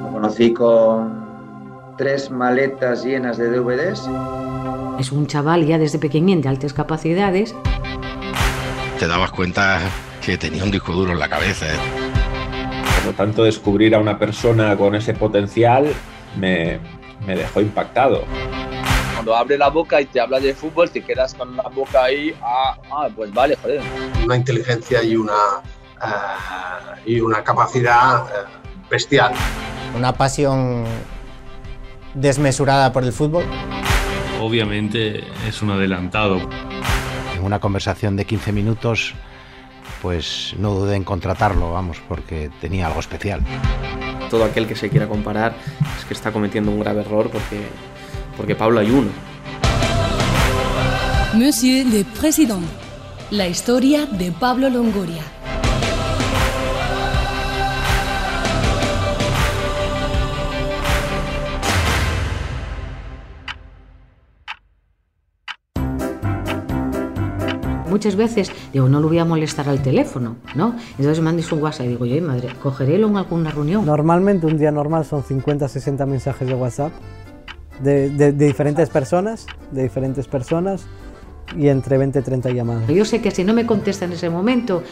Lo conocí con tres maletas llenas de DVDs. Es un chaval ya desde pequeñín de altas capacidades. Te dabas cuenta que tenía un disco duro en la cabeza. ¿eh? Por lo tanto, descubrir a una persona con ese potencial me, me dejó impactado. Cuando abre la boca y te habla de fútbol, te quedas con la boca ahí, ah, ah pues vale, joder. Una inteligencia y una, uh, y una capacidad uh, bestial. Una pasión desmesurada por el fútbol. Obviamente es un adelantado. En una conversación de 15 minutos, pues no dudé en contratarlo, vamos, porque tenía algo especial. Todo aquel que se quiera comparar es que está cometiendo un grave error porque, porque Pablo hay uno. Monsieur le Président, la historia de Pablo Longoria. muchas veces digo, no lo voy a molestar al teléfono, ¿no? Entonces mandes un WhatsApp y digo, yo, madre, cogerélo en alguna reunión. Normalmente un día normal son 50, 60 mensajes de WhatsApp de, de, de diferentes personas, de diferentes personas y entre 20 y 30 llamadas. Yo sé que si no me contesta en ese momento,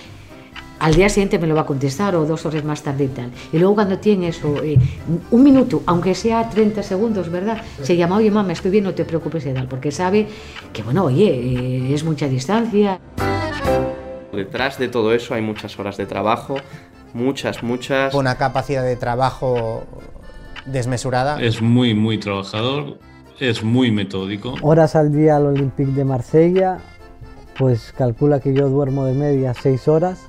al día siguiente me lo va a contestar o dos horas más tarde y tal. Y luego cuando tiene eso, eh, un minuto, aunque sea 30 segundos, ¿verdad? Se llama, oye mamá, estoy bien, no te preocupes y tal, porque sabe que, bueno, oye, eh, es mucha distancia. Detrás de todo eso hay muchas horas de trabajo, muchas, muchas. Una capacidad de trabajo desmesurada. Es muy, muy trabajador, es muy metódico. Horas al día al Olympique de Marsella, pues calcula que yo duermo de media 6 horas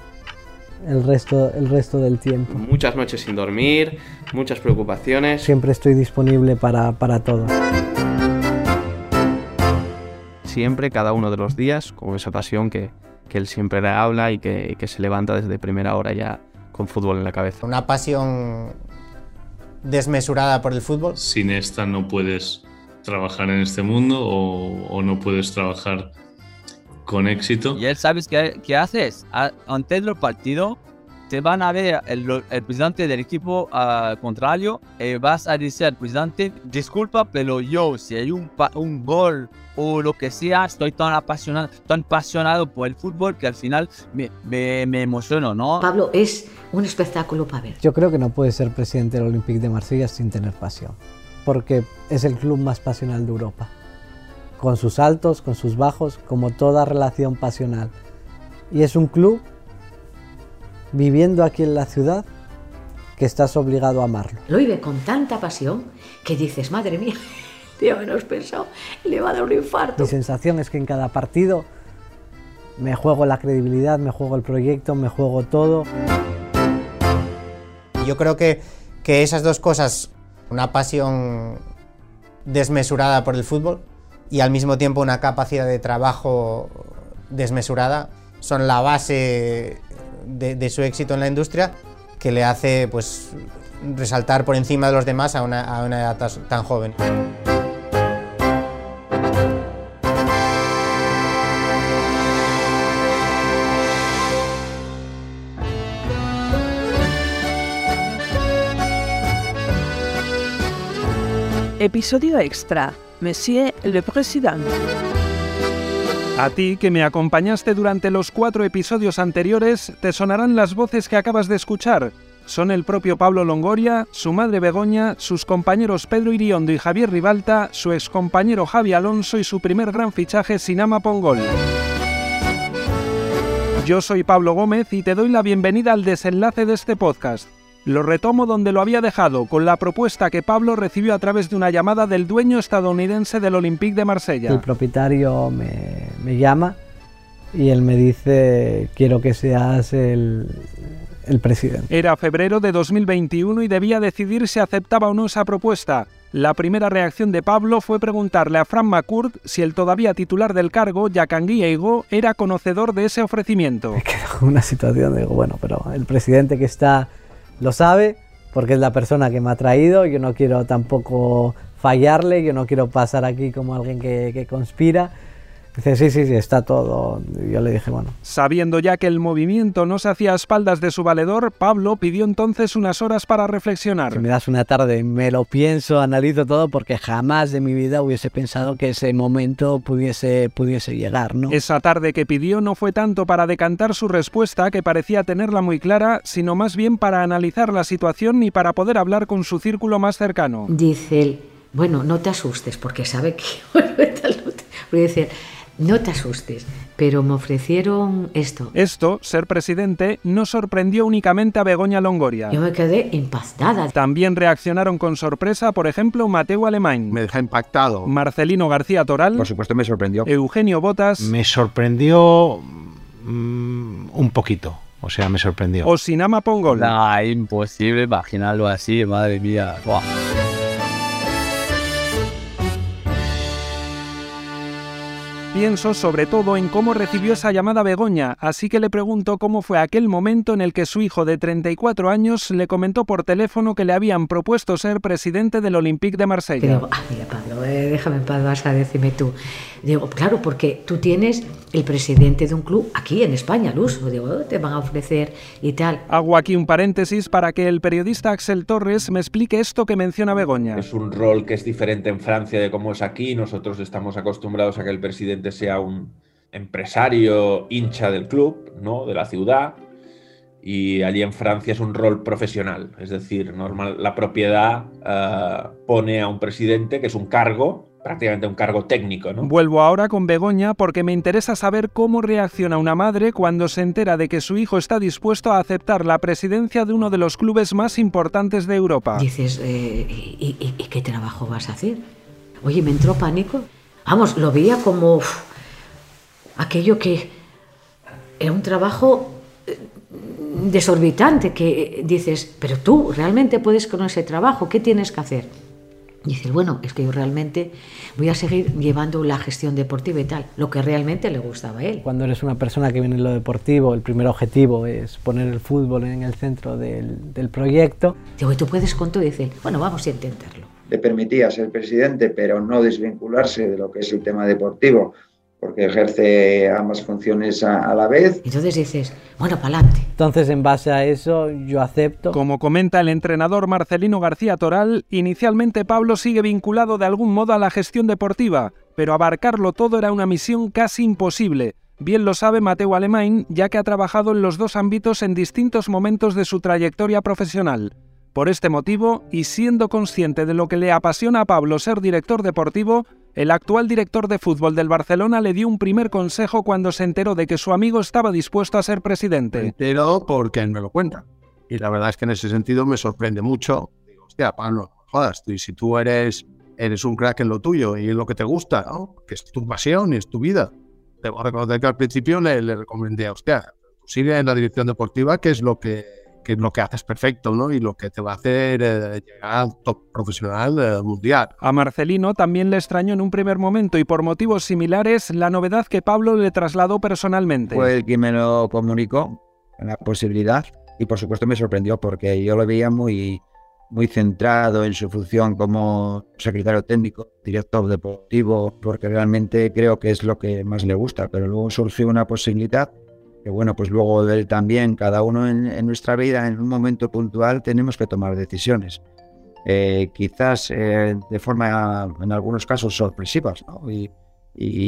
el resto, el resto del tiempo. Muchas noches sin dormir, muchas preocupaciones. Siempre estoy disponible para, para todo. Siempre, cada uno de los días, con esa pasión que, que él siempre le habla y que, que se levanta desde primera hora ya con fútbol en la cabeza. Una pasión desmesurada por el fútbol. Sin esta no puedes trabajar en este mundo o, o no puedes trabajar con éxito. Y él sabes qué, qué haces. Antes del partido te van a ver el, el presidente del equipo uh, contrario y vas a decir al presidente, disculpa, pero yo si hay un, un gol o lo que sea, estoy tan apasionado, tan apasionado por el fútbol que al final me, me, me emociono, ¿no? Pablo es un espectáculo para ver. Yo creo que no puede ser presidente del Olympique de Marsella sin tener pasión, porque es el club más pasional de Europa con sus altos, con sus bajos, como toda relación pasional. Y es un club viviendo aquí en la ciudad que estás obligado a amarlo. Lo vive con tanta pasión que dices, madre mía, tío, menos pensado, le va a dar un infarto. Mi sensación es que en cada partido me juego la credibilidad, me juego el proyecto, me juego todo. Yo creo que, que esas dos cosas, una pasión desmesurada por el fútbol, y al mismo tiempo una capacidad de trabajo desmesurada son la base de, de, su éxito en la industria que le hace pues resaltar por encima de los demás a una, a una edad tan joven. Episodio extra Monsieur le Président. A ti que me acompañaste durante los cuatro episodios anteriores, te sonarán las voces que acabas de escuchar. Son el propio Pablo Longoria, su madre Begoña, sus compañeros Pedro Iriondo y Javier Ribalta, su excompañero Javi Alonso y su primer gran fichaje Sinama Pongol. Yo soy Pablo Gómez y te doy la bienvenida al desenlace de este podcast. Lo retomo donde lo había dejado, con la propuesta que Pablo recibió a través de una llamada del dueño estadounidense del Olympique de Marsella. El propietario me, me llama y él me dice, quiero que seas el, el presidente. Era febrero de 2021 y debía decidir si aceptaba o no esa propuesta. La primera reacción de Pablo fue preguntarle a Fran McCourt si el todavía titular del cargo, Yakangui Eigo, era conocedor de ese ofrecimiento. Me una situación, digo, bueno, pero el presidente que está lo sabe porque es la persona que me ha traído, yo no quiero tampoco fallarle, yo no quiero pasar aquí como alguien que, que conspira. Dice, sí, sí, sí, está todo. Y yo le dije, bueno. Sabiendo ya que el movimiento no se hacía a espaldas de su valedor, Pablo pidió entonces unas horas para reflexionar. Si me das una tarde, me lo pienso, analizo todo, porque jamás de mi vida hubiese pensado que ese momento pudiese, pudiese llegar, ¿no? Esa tarde que pidió no fue tanto para decantar su respuesta, que parecía tenerla muy clara, sino más bien para analizar la situación y para poder hablar con su círculo más cercano. Dice él, bueno, no te asustes, porque sabe que... Voy a decir, no te asustes, pero me ofrecieron esto. Esto, ser presidente, no sorprendió únicamente a Begoña Longoria. Yo me quedé impactada. También reaccionaron con sorpresa, por ejemplo, Mateo Alemán. Me deja impactado. Marcelino García Toral. Por supuesto me sorprendió. Eugenio Botas. Me sorprendió mm, un poquito. O sea, me sorprendió. O Sinama Pongol. Nah, imposible imaginarlo así, madre mía. Buah. Pienso sobre todo en cómo recibió esa llamada Begoña, así que le pregunto cómo fue aquel momento en el que su hijo de 34 años le comentó por teléfono que le habían propuesto ser presidente del Olympique de Marsella. Digo, ah, mira Pablo, eh, déjame en paz, vas tú. Digo, claro, porque tú tienes el presidente de un club aquí en España al uso. Digo, oh, te van a ofrecer y tal. Hago aquí un paréntesis para que el periodista Axel Torres me explique esto que menciona Begoña. Es un rol que es diferente en Francia de cómo es aquí. Nosotros estamos acostumbrados a que el presidente sea un empresario hincha del club, ¿no? de la ciudad. Y allí en Francia es un rol profesional, es decir, normal, la propiedad uh, pone a un presidente, que es un cargo, prácticamente un cargo técnico. ¿no? Vuelvo ahora con Begoña porque me interesa saber cómo reacciona una madre cuando se entera de que su hijo está dispuesto a aceptar la presidencia de uno de los clubes más importantes de Europa. Dices, eh, ¿y, y, y, qué trabajo vas a hacer? Oye, me entró pánico. Vamos, lo veía como uf, aquello que era un trabajo eh, desorbitante, que dices, pero tú realmente puedes con ese trabajo, ¿qué tienes que hacer? Y dices, bueno, es que yo realmente voy a seguir llevando la gestión deportiva y tal, lo que realmente le gustaba a él. Cuando eres una persona que viene en lo deportivo, el primer objetivo es poner el fútbol en el centro del, del proyecto. Digo, ¿y tú puedes con todo? Y dice, bueno, vamos a intentarlo. Le permitía ser presidente, pero no desvincularse de lo que es el tema deportivo, porque ejerce ambas funciones a, a la vez. Entonces dices, bueno, para adelante. Entonces, en base a eso, yo acepto. Como comenta el entrenador Marcelino García Toral, inicialmente Pablo sigue vinculado de algún modo a la gestión deportiva, pero abarcarlo todo era una misión casi imposible. Bien lo sabe Mateo Alemán, ya que ha trabajado en los dos ámbitos en distintos momentos de su trayectoria profesional. Por este motivo, y siendo consciente de lo que le apasiona a Pablo ser director deportivo, el actual director de fútbol del Barcelona le dio un primer consejo cuando se enteró de que su amigo estaba dispuesto a ser presidente. Me entero porque él me lo cuenta. Y la verdad es que en ese sentido me sorprende mucho. Digo, hostia, Pablo, jodas, tú, si tú eres, eres un crack en lo tuyo y en lo que te gusta, ¿no? que es tu pasión y es tu vida. Debo reconocer que al principio le, le recomendé, hostia, sigue en la dirección deportiva, que es lo que que es lo que haces perfecto, ¿no? Y lo que te va a hacer eh, llegar al top profesional eh, mundial. A Marcelino también le extrañó en un primer momento y por motivos similares la novedad que Pablo le trasladó personalmente. Fue el que me lo comunicó, la posibilidad, y por supuesto me sorprendió porque yo lo veía muy, muy centrado en su función como secretario técnico, director deportivo, porque realmente creo que es lo que más le gusta, pero luego surgió una posibilidad que bueno, pues luego de él también, cada uno en, nuestra vida, en un momento puntual, tenemos que tomar decisiones. Eh, quizás eh, de forma, en algunos casos, sorpresivas, ¿no? Y,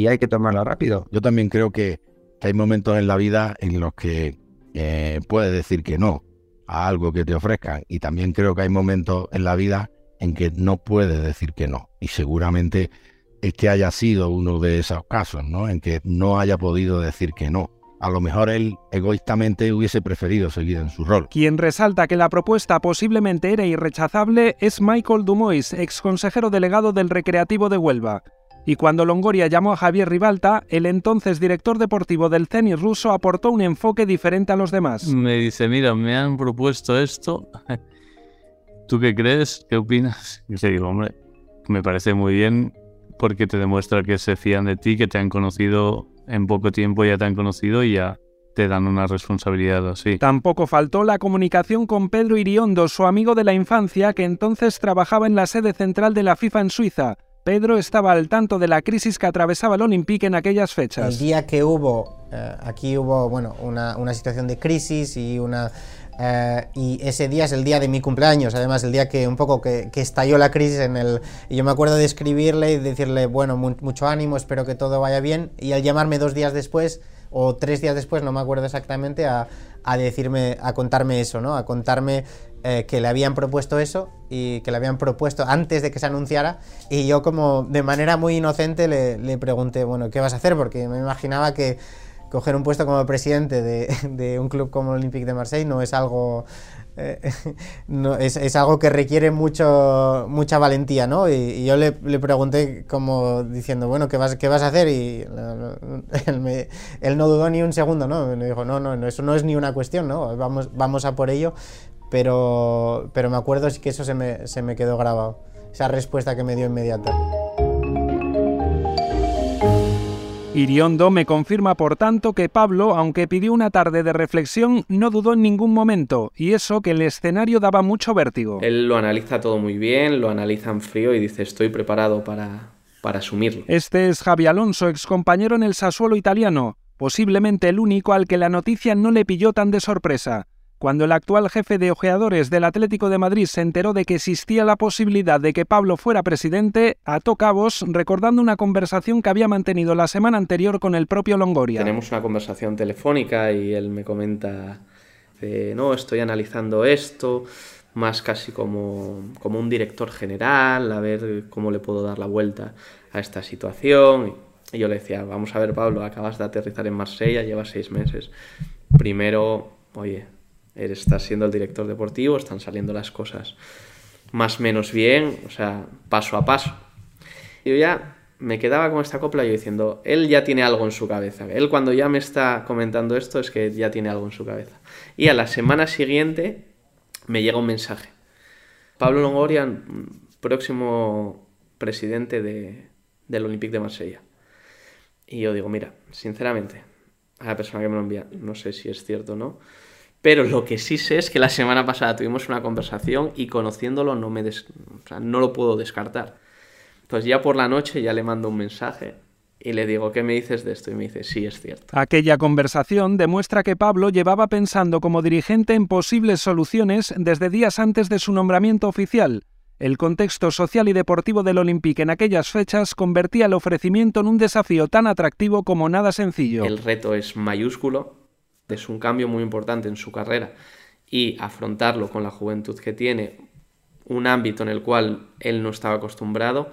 hay que tomarla rápido. Yo también creo que, que hay momentos en la vida en los que eh, puedes decir que no a algo que te ofrezcan. Y también creo que hay momentos en la vida en que no puedes decir que no. Y seguramente este haya sido uno de esos casos, ¿no? En que no haya podido decir que no a lo mejor él egoístamente hubiese preferido seguir en su rol. Quien resalta que la propuesta posiblemente era irrechazable es Michael Dumois, ex consejero delegado del Recreativo de Huelva. Y cuando Longoria llamó a Javier Ribalta, el entonces director deportivo del Zenit ruso aportó un enfoque diferente a los demás. Me dice, mira, me han propuesto esto. ¿Tú qué crees? ¿Qué opinas? Y le digo, hombre, me parece muy bien porque te demuestra que se fían de ti, que te han conocido en poco tiempo ya te han conocido y ya te dan una responsabilidad así. Tampoco faltó la comunicación con Pedro Iriondo, su amigo de la infancia, que entonces trabajaba en la sede central de la FIFA en Suiza. Pedro estaba al tanto de la crisis que atravesaba el Olympique en aquellas fechas. El día que hubo, eh, aquí hubo bueno, una, una, situación de crisis y una... Eh, y ese día es el día de mi cumpleaños, además el día que un poco que, que, estalló la crisis en el... Y yo me acuerdo de escribirle y decirle, bueno, mu mucho ánimo, espero que todo vaya bien. Y al llamarme dos días después, o tres días después, no me acuerdo exactamente, a, a decirme, a contarme eso, ¿no? A contarme eh, que le habían propuesto eso y que le habían propuesto antes de que se anunciara y yo como de manera muy inocente le, le pregunté, bueno, ¿qué vas a hacer? Porque me imaginaba que coger un puesto como presidente de, de un club como el Olympique de Marseille no es algo eh, no, es, es, algo que requiere mucho, mucha valentía, ¿no? Y, y yo le, le, pregunté como diciendo, bueno, ¿qué vas, qué vas a hacer? Y él, me, él, no dudó ni un segundo, ¿no? Me dijo, no, no, eso no es ni una cuestión, ¿no? Vamos, vamos a por ello pero, pero me acuerdo que eso se me, se me quedó grabado, esa respuesta que me dio inmediata. Iriondo me confirma, por tanto, que Pablo, aunque pidió una tarde de reflexión, no dudó en ningún momento, y eso que el escenario daba mucho vértigo. Él lo analiza todo muy bien, lo analiza en frío y dice, estoy preparado para, para asumirlo. Este es Javi Alonso, excompañero en el Sassuolo italiano, posiblemente el único al que la noticia no le pilló tan de sorpresa. Cuando el actual jefe de ojeadores del Atlético de Madrid se enteró de que existía la posibilidad de que Pablo fuera presidente, ató cabos recordando una conversación que había mantenido la semana anterior con el propio Longoria. Tenemos una conversación telefónica y él me comenta, no, estoy analizando esto, más casi como, como un director general, a ver cómo le puedo dar la vuelta a esta situación. Y yo le decía, vamos a ver Pablo, acabas de aterrizar en Marsella, llevas seis meses. Primero, oye, estás siendo el director deportivo, están saliendo las cosas más menos bien, o sea, paso a paso. Yo ya me quedaba con esta copla yo diciendo, él ya tiene algo en su cabeza. Él cuando ya me está comentando esto es que ya tiene algo en su cabeza. Y a la semana siguiente me llega un mensaje. Pablo Longoria, próximo presidente de, del Olympique de Marsella. Y yo digo, mira, sinceramente, a la persona que me lo envía, no sé si es cierto o no, pero lo que sí sé es que la semana pasada tuvimos una conversación y conociéndolo no, me des... o sea, no lo puedo descartar. Entonces ya por la noche ya le mando un mensaje y le digo, ¿qué me dices de esto? Y me dice, sí, es cierto. Aquella conversación demuestra que Pablo llevaba pensando como dirigente en posibles soluciones desde días antes de su nombramiento oficial. El contexto social y deportivo del Olympique en aquellas fechas convertía el ofrecimiento en un desafío tan atractivo como nada sencillo. El reto es mayúsculo, es un cambio muy importante en su carrera y afrontarlo con la juventud que tiene, un ámbito en el cual él no estaba acostumbrado,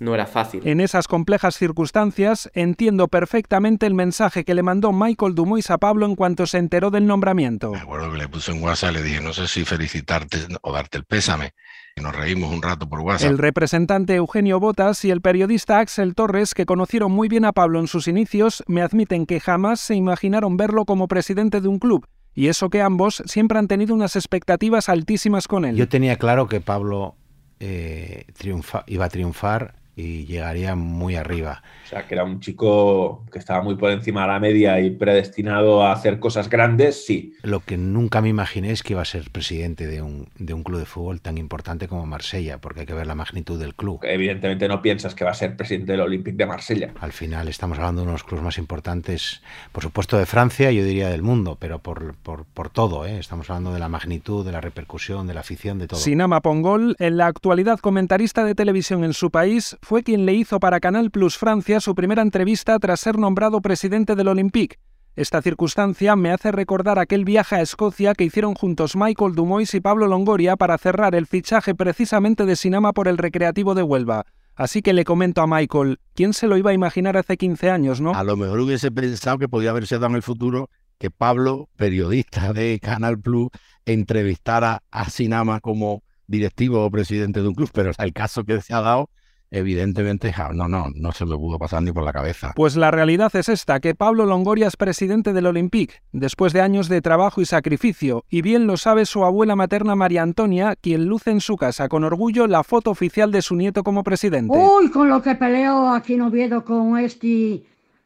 no era fácil. En esas complejas circunstancias entiendo perfectamente el mensaje que le mandó Michael Dumois a Pablo en cuanto se enteró del nombramiento. Me acuerdo que le puse en WhatsApp, le dije, no sé si felicitarte o darte el pésame. Y nos reímos un rato por WhatsApp. El representante Eugenio Botas y el periodista Axel Torres, que conocieron muy bien a Pablo en sus inicios, me admiten que jamás se imaginaron verlo como presidente de un club. Y eso que ambos siempre han tenido unas expectativas altísimas con él. Yo tenía claro que Pablo eh, triunfa, iba a triunfar y llegaría muy arriba. O sea, que era un chico que estaba muy por encima de la media y predestinado a hacer cosas grandes, sí. Lo que nunca me imaginé es que iba a ser presidente de un, de un club de fútbol tan importante como Marsella, porque hay que ver la magnitud del club. Evidentemente no piensas que va a ser presidente del Olympique de Marsella. Al final estamos hablando de uno de los clubes más importantes, por supuesto de Francia, yo diría del mundo, pero por, por, por todo. ¿eh? Estamos hablando de la magnitud, de la repercusión, de la afición, de todo. Sinama Pongol, en la actualidad comentarista de televisión en su país, fue quien le hizo para Canal Plus Francia su primera entrevista tras ser nombrado presidente del Olympique. Esta circunstancia me hace recordar aquel viaje a Escocia que hicieron juntos Michael Dumois y Pablo Longoria para cerrar el fichaje precisamente de Sinama por el Recreativo de Huelva. Así que le comento a Michael, ¿quién se lo iba a imaginar hace 15 años, no? A lo mejor hubiese pensado que podía haberse dado en el futuro que Pablo, periodista de Canal Plus, entrevistara a Sinama como directivo o presidente de un club, pero el caso que se ha dado evidentemente, no, no, no se me pudo pasar ni por la cabeza. Pues la realidad es esta, que Pablo Longoria es presidente del Olympique, después de años de trabajo y sacrificio, y bien lo sabe su abuela materna María Antonia, quien luce en su casa con orgullo la foto oficial de su nieto como presidente. Uy, con lo que peleó aquí en Oviedo con este,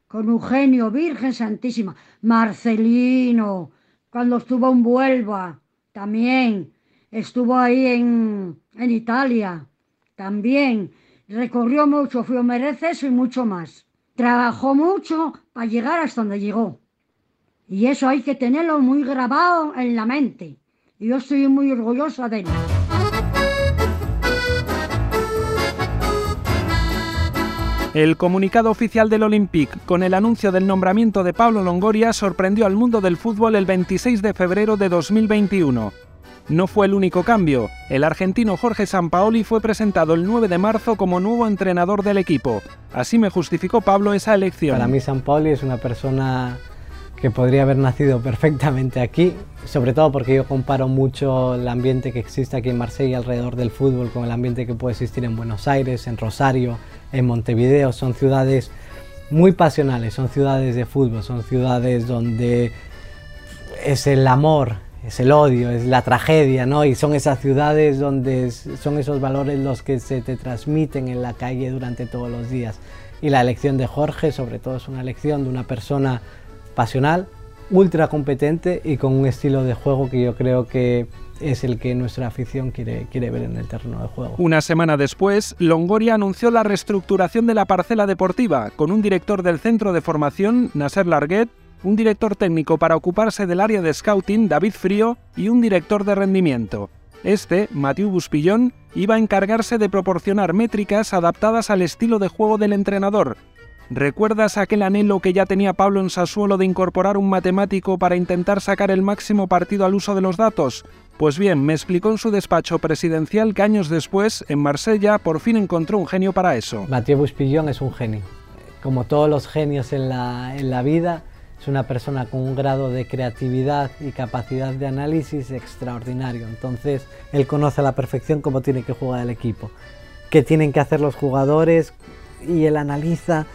con Eugenio, Virgen Santísima, Marcelino, cuando estuvo en Huelva, también, estuvo ahí en, en Italia, también recorrió mucho, fue merece y mucho más. Trabajó mucho para llegar hasta donde llegó. Y eso hay que tenerlo muy grabado en la mente. Y yo estoy muy orgullosa de él. El comunicado oficial del Olympique con el anuncio del nombramiento de Pablo Longoria sorprendió al mundo del fútbol el 26 de febrero de 2021. No fue el único cambio. El argentino Jorge Sampaoli fue presentado el 9 de marzo como nuevo entrenador del equipo. Así me justificó Pablo esa elección. Para mí Sampaoli es una persona que podría haber nacido perfectamente aquí, sobre todo porque yo comparo mucho el ambiente que existe aquí en Marsella alrededor del fútbol con el ambiente que puede existir en Buenos Aires, en Rosario, en Montevideo. Son ciudades muy pasionales, son ciudades de fútbol, son ciudades donde es el amor, es el odio, es la tragedia, ¿no? Y son esas ciudades donde son esos valores los que se te transmiten en la calle durante todos los días. Y la elección de Jorge, sobre todo, es una elección de una persona pasional, ultra competente y con un estilo de juego que yo creo que es el que nuestra afición quiere, quiere ver en el terreno de juego. Una semana después, Longoria anunció la reestructuración de la parcela deportiva, con un director del centro de formación, Nasser Larguet, un director técnico para ocuparse del área de scouting, David Frío, y un director de rendimiento. Este, Mathieu Buspillón, iba a encargarse de proporcionar métricas adaptadas al estilo de juego del entrenador, ¿Recuerdas aquel anhelo que ya tenía Pablo en Sassuolo de incorporar un matemático para intentar sacar el máximo partido al uso de los datos? Pues bien, me explicó en su despacho presidencial que años después, en Marsella, por fin encontró un genio para eso. Mathieu Buspillón es un genio. Como todos los genios en la, en la vida, es una persona con un grado de creatividad y capacidad de análisis extraordinario. Entonces, él conoce a la perfección cómo tiene que jugar el equipo, qué tienen que hacer los jugadores y él analiza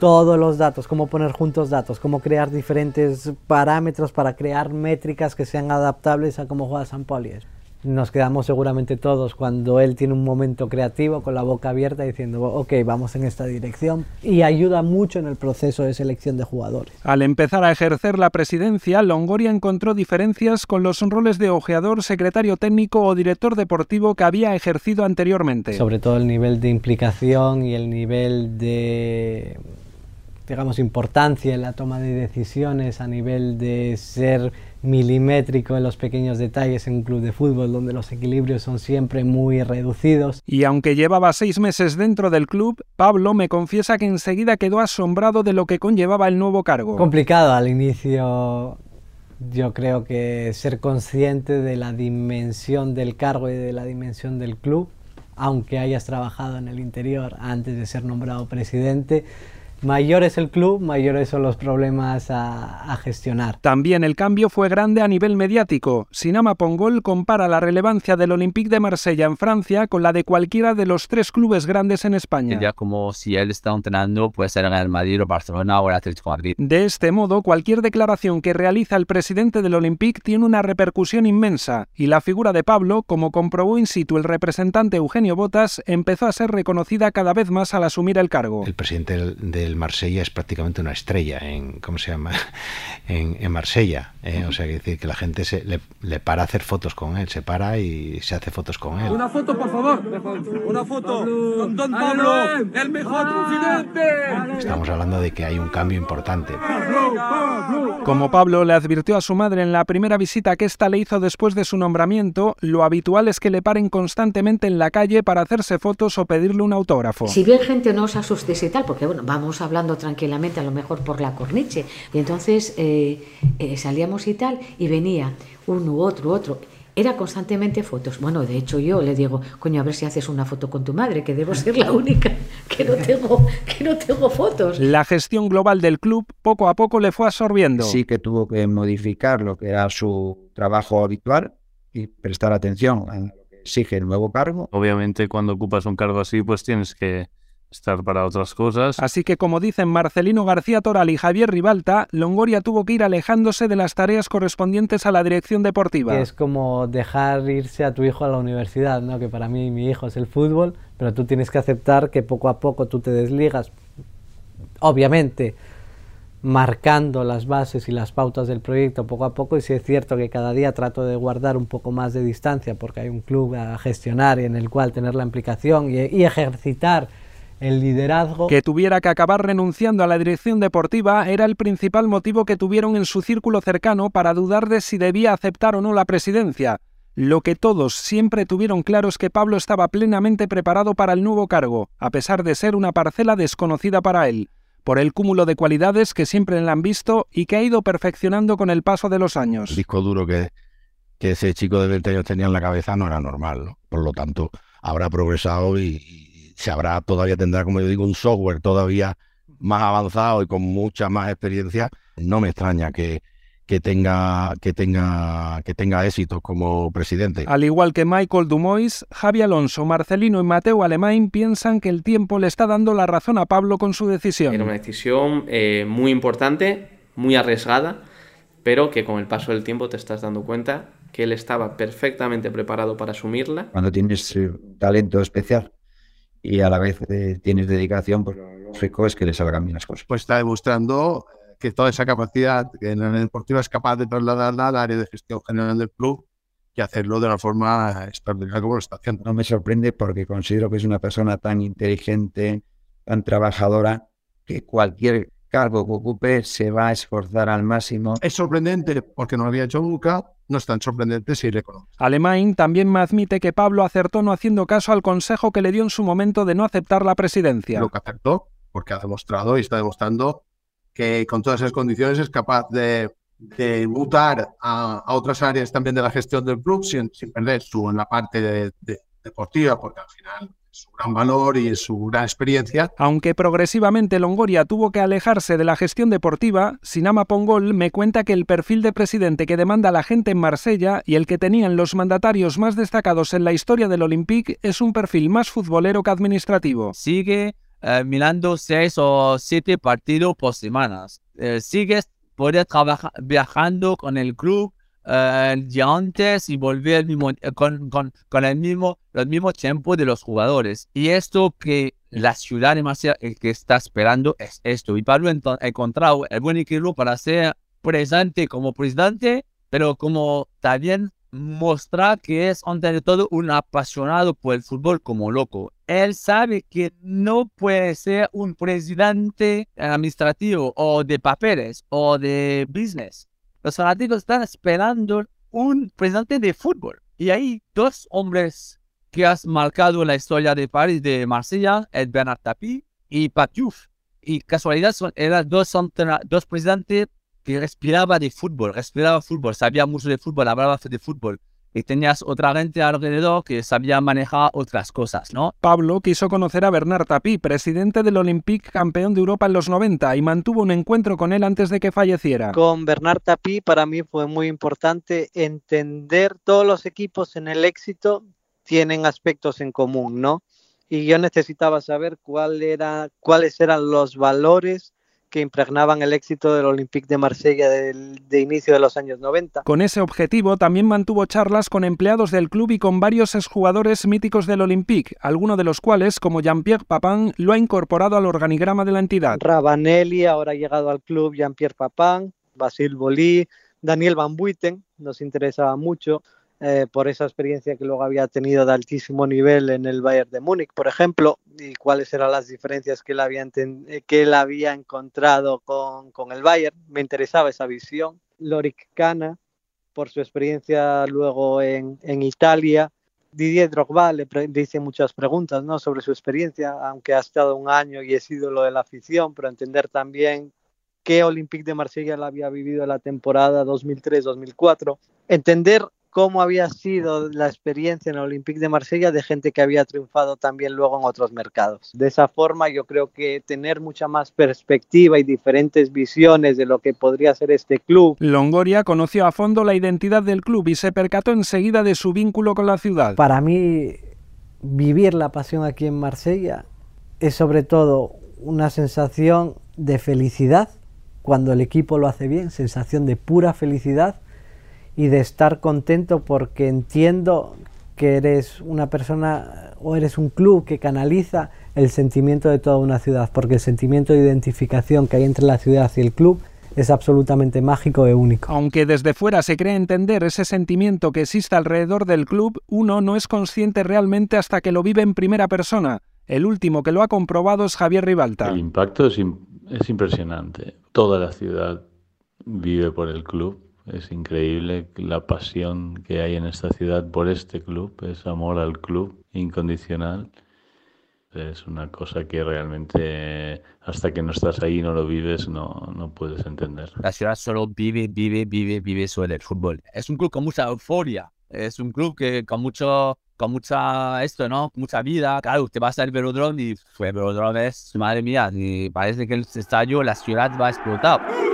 todos los datos, cómo poner juntos datos, cómo crear diferentes parámetros para crear métricas que sean adaptables a cómo juega San Polies. Nos quedamos seguramente todos cuando él tiene un momento creativo con la boca abierta diciendo, ok, vamos en esta dirección y ayuda mucho en el proceso de selección de jugadores. Al empezar a ejercer la presidencia, Longoria encontró diferencias con los roles de ojeador, secretario técnico o director deportivo que había ejercido anteriormente. Sobre todo el nivel de implicación y el nivel de digamos, importancia en la toma de decisiones a nivel de ser milimétrico en los pequeños detalles en un club de fútbol donde los equilibrios son siempre muy reducidos. Y aunque llevaba seis meses dentro del club, Pablo me confiesa que enseguida quedó asombrado de lo que conllevaba el nuevo cargo. Complicado al inicio. Yo creo que ser consciente de la dimensión del cargo y de la dimensión del club, aunque hayas trabajado en el interior antes de ser nombrado presidente, mayor es el club, mayores son los problemas a, gestionar. También el cambio fue grande a nivel mediático. Sinama Pongol compara la relevancia del Olympique de Marsella en Francia con la de cualquiera de los tres clubes grandes en España. Ya como si él está entrenando, puede ser en el Madrid o Barcelona o el Atlético Madrid. De este modo, cualquier declaración que realiza el presidente del Olympique tiene una repercusión inmensa, y la figura de Pablo, como comprobó in situ el representante Eugenio Botas, empezó a ser reconocida cada vez más al asumir el cargo. El presidente del Marsella es prácticamente una estrella en, ¿cómo se llama? En, Marsella. ¿eh? O sea, que decir que la gente se, le, para hacer fotos con él, se para y se hace fotos con él. Una foto, por favor. Una foto con Don Pablo, el mejor presidente. Estamos hablando de que hay un cambio importante. Como Pablo le advirtió a su madre en la primera visita que ésta le hizo después de su nombramiento, lo habitual es que le paren constantemente en la calle para hacerse fotos o pedirle un autógrafo. Si bien gente no os asustéis y tal, porque bueno, vamos hablando tranquilamente a lo mejor por la corniche, y entonces eh, eh, salíamos y tal, y venía uno, otro, otro. Era constantemente fotos. Bueno, de hecho yo le digo, coño, a ver si haces una foto con tu madre, que debo ser la única que no tengo, que no tengo fotos. La gestión global del club poco a poco le fue absorbiendo. Sí que tuvo que modificar lo que era su trabajo habitual y prestar atención a lo que exige el nuevo cargo. Obviamente cuando ocupas un cargo así, pues tienes que estar para otras cosas. Así que como dicen Marcelino García Toral y Javier Ribalta, Longoria tuvo que ir alejándose de las tareas correspondientes a la dirección deportiva. Es como dejar irse a tu hijo a la universidad, ¿no? que para mí mi hijo es el fútbol, pero tú tienes que aceptar que poco a poco tú te desligas. Obviamente, marcando las bases y las pautas del proyecto poco a poco y si es cierto que cada día trato de guardar un poco más de distancia porque hay un club a gestionar y en el cual tener la implicación y, y ejercitar el liderazgo. Que tuviera que acabar renunciando a la dirección deportiva era el principal motivo que tuvieron en su círculo cercano para dudar de si debía aceptar o no la presidencia. Lo que todos siempre tuvieron claro es que Pablo estaba plenamente preparado para el nuevo cargo, a pesar de ser una parcela desconocida para él, por el cúmulo de cualidades que siempre le han visto y que ha ido perfeccionando con el paso de los años. El disco duro que, que ese chico de 20 años tenía en la cabeza no era normal, ¿no? por lo tanto habrá progresado y, se habrá, todavía tendrá, como yo digo, un software todavía más avanzado y con mucha más experiencia. No me extraña que, que tenga, que tenga, que tenga éxitos como presidente. Al igual que Michael Dumois, Javi Alonso, Marcelino y Mateo Alemán piensan que el tiempo le está dando la razón a Pablo con su decisión. Era una decisión eh, muy importante, muy arriesgada, pero que con el paso del tiempo te estás dando cuenta que él estaba perfectamente preparado para asumirla. Cuando tienes talento especial y a la vez eh, tienes dedicación, pues lo lógico es que le salgan bien las cosas. Pues está demostrando que toda esa capacidad en la deportiva es capaz de trasladarla al área de gestión general del club y hacerlo de una forma extraordinaria como lo está haciendo. No me sorprende porque considero que es una persona tan inteligente, tan trabajadora, que cualquier cargo que ocupe se va a esforzar al máximo. Es sorprendente porque no lo había hecho nunca, no es tan sorprendente si le conoce. Alemán también me admite que Pablo acertó no haciendo caso al consejo que le dio en su momento de no aceptar la presidencia. Lo que acertó, porque ha demostrado y está demostrando que con todas esas condiciones es capaz de, de mutar a, otras áreas también de la gestión del club sin, perder su en la parte de, deportiva, porque al final su gran valor y su gran experiencia. Aunque progresivamente Longoria tuvo que alejarse de la gestión deportiva, Sinama Pongol me cuenta que el perfil de presidente que demanda la gente en Marsella y el que tenían los mandatarios más destacados en la historia del Olympique es un perfil más futbolero que administrativo. Sigue eh, mirando seis o siete partidos por semanas. Eh, puedes trabajar viajando con el club eh, antes y volver eh, con, con, con, el mismo, los mismos tiempos de los jugadores. Y esto que la ciudad de Marsella que está esperando es esto. Y Pablo ha encontrado el buen equipo para ser presente como presidente, pero como también mostrar que es ante todo un apasionado por el fútbol como loco. Él sabe que no puede ser un presidente administrativo o de papeles o de business los fanáticos están esperando un presidente de fútbol. Y hay dos hombres que has marcado la historia de París, de Marsella, el Bernard Tapie y Patiouf. Y casualidad son, eran dos, dos presidentes que respiraban de fútbol, respiraba fútbol, sabía mucho de fútbol, hablaba de fútbol y tenías otra gente alrededor que sabía manejar otras cosas, ¿no? Pablo quiso conocer a Bernard Tapie, presidente del Olympique campeón de Europa en los 90, y mantuvo un encuentro con él antes de que falleciera. Con Bernard Tapie para mí fue muy importante entender todos los equipos en el éxito tienen aspectos en común, ¿no? Y yo necesitaba saber cuál era, cuáles eran los valores que impregnaban el éxito del Olympique de Marsella de, inicio de los años 90. Con ese objetivo también mantuvo charlas con empleados del club y con varios exjugadores míticos del Olympique, alguno de los cuales, como Jean-Pierre Papin, lo ha incorporado al organigrama de la entidad. Rabanelli ahora ha llegado al club, Jean-Pierre Papin, Basil Bolí, Daniel Van Buiten, nos interesaba mucho. Eh, por esa experiencia que luego había tenido de altísimo nivel en el Bayern de Múnich, por ejemplo, y cuáles eran las diferencias que él había, eh, que él había encontrado con, con, el Bayern. Me interesaba esa visión. Lorik Cana, por su experiencia luego en, en Italia. Didier Drogba le, dice muchas preguntas ¿no? sobre su experiencia, aunque ha estado un año y es ídolo de la afición, pero entender también qué Olympique de Marsella había vivido en la temporada 2003-2004. Entender cómo había sido la experiencia en el Olympique de Marsella de gente que había triunfado también luego en otros mercados. De esa forma yo creo que tener mucha más perspectiva y diferentes visiones de lo que podría ser este club. Longoria conoció a fondo la identidad del club y se percató enseguida de su vínculo con la ciudad. Para mí vivir la pasión aquí en Marsella es sobre todo una sensación de felicidad cuando el equipo lo hace bien, sensación de pura felicidad y de estar contento porque entiendo que eres una persona o eres un club que canaliza el sentimiento de toda una ciudad, porque el sentimiento de identificación que hay entre la ciudad y el club es absolutamente mágico e único. Aunque desde fuera se cree entender ese sentimiento que existe alrededor del club, uno no es consciente realmente hasta que lo vive en primera persona. El último que lo ha comprobado es Javier Ribalta. El impacto es, es impresionante. Toda la ciudad vive por el club. Es increíble la pasión que hay en esta ciudad por este club. Es amor al club incondicional. Es una cosa que realmente hasta que no estás ahí no lo vives no, no puedes entender. La ciudad solo vive, vive, vive, vive sobre el fútbol. Es un club con mucha euforia. Es un club que con mucho, con mucha esto, ¿no? Mucha vida. Claro, te vas al velodrome y fue el velodrome es, madre mía, y parece que el estadio, la ciudad va a explotar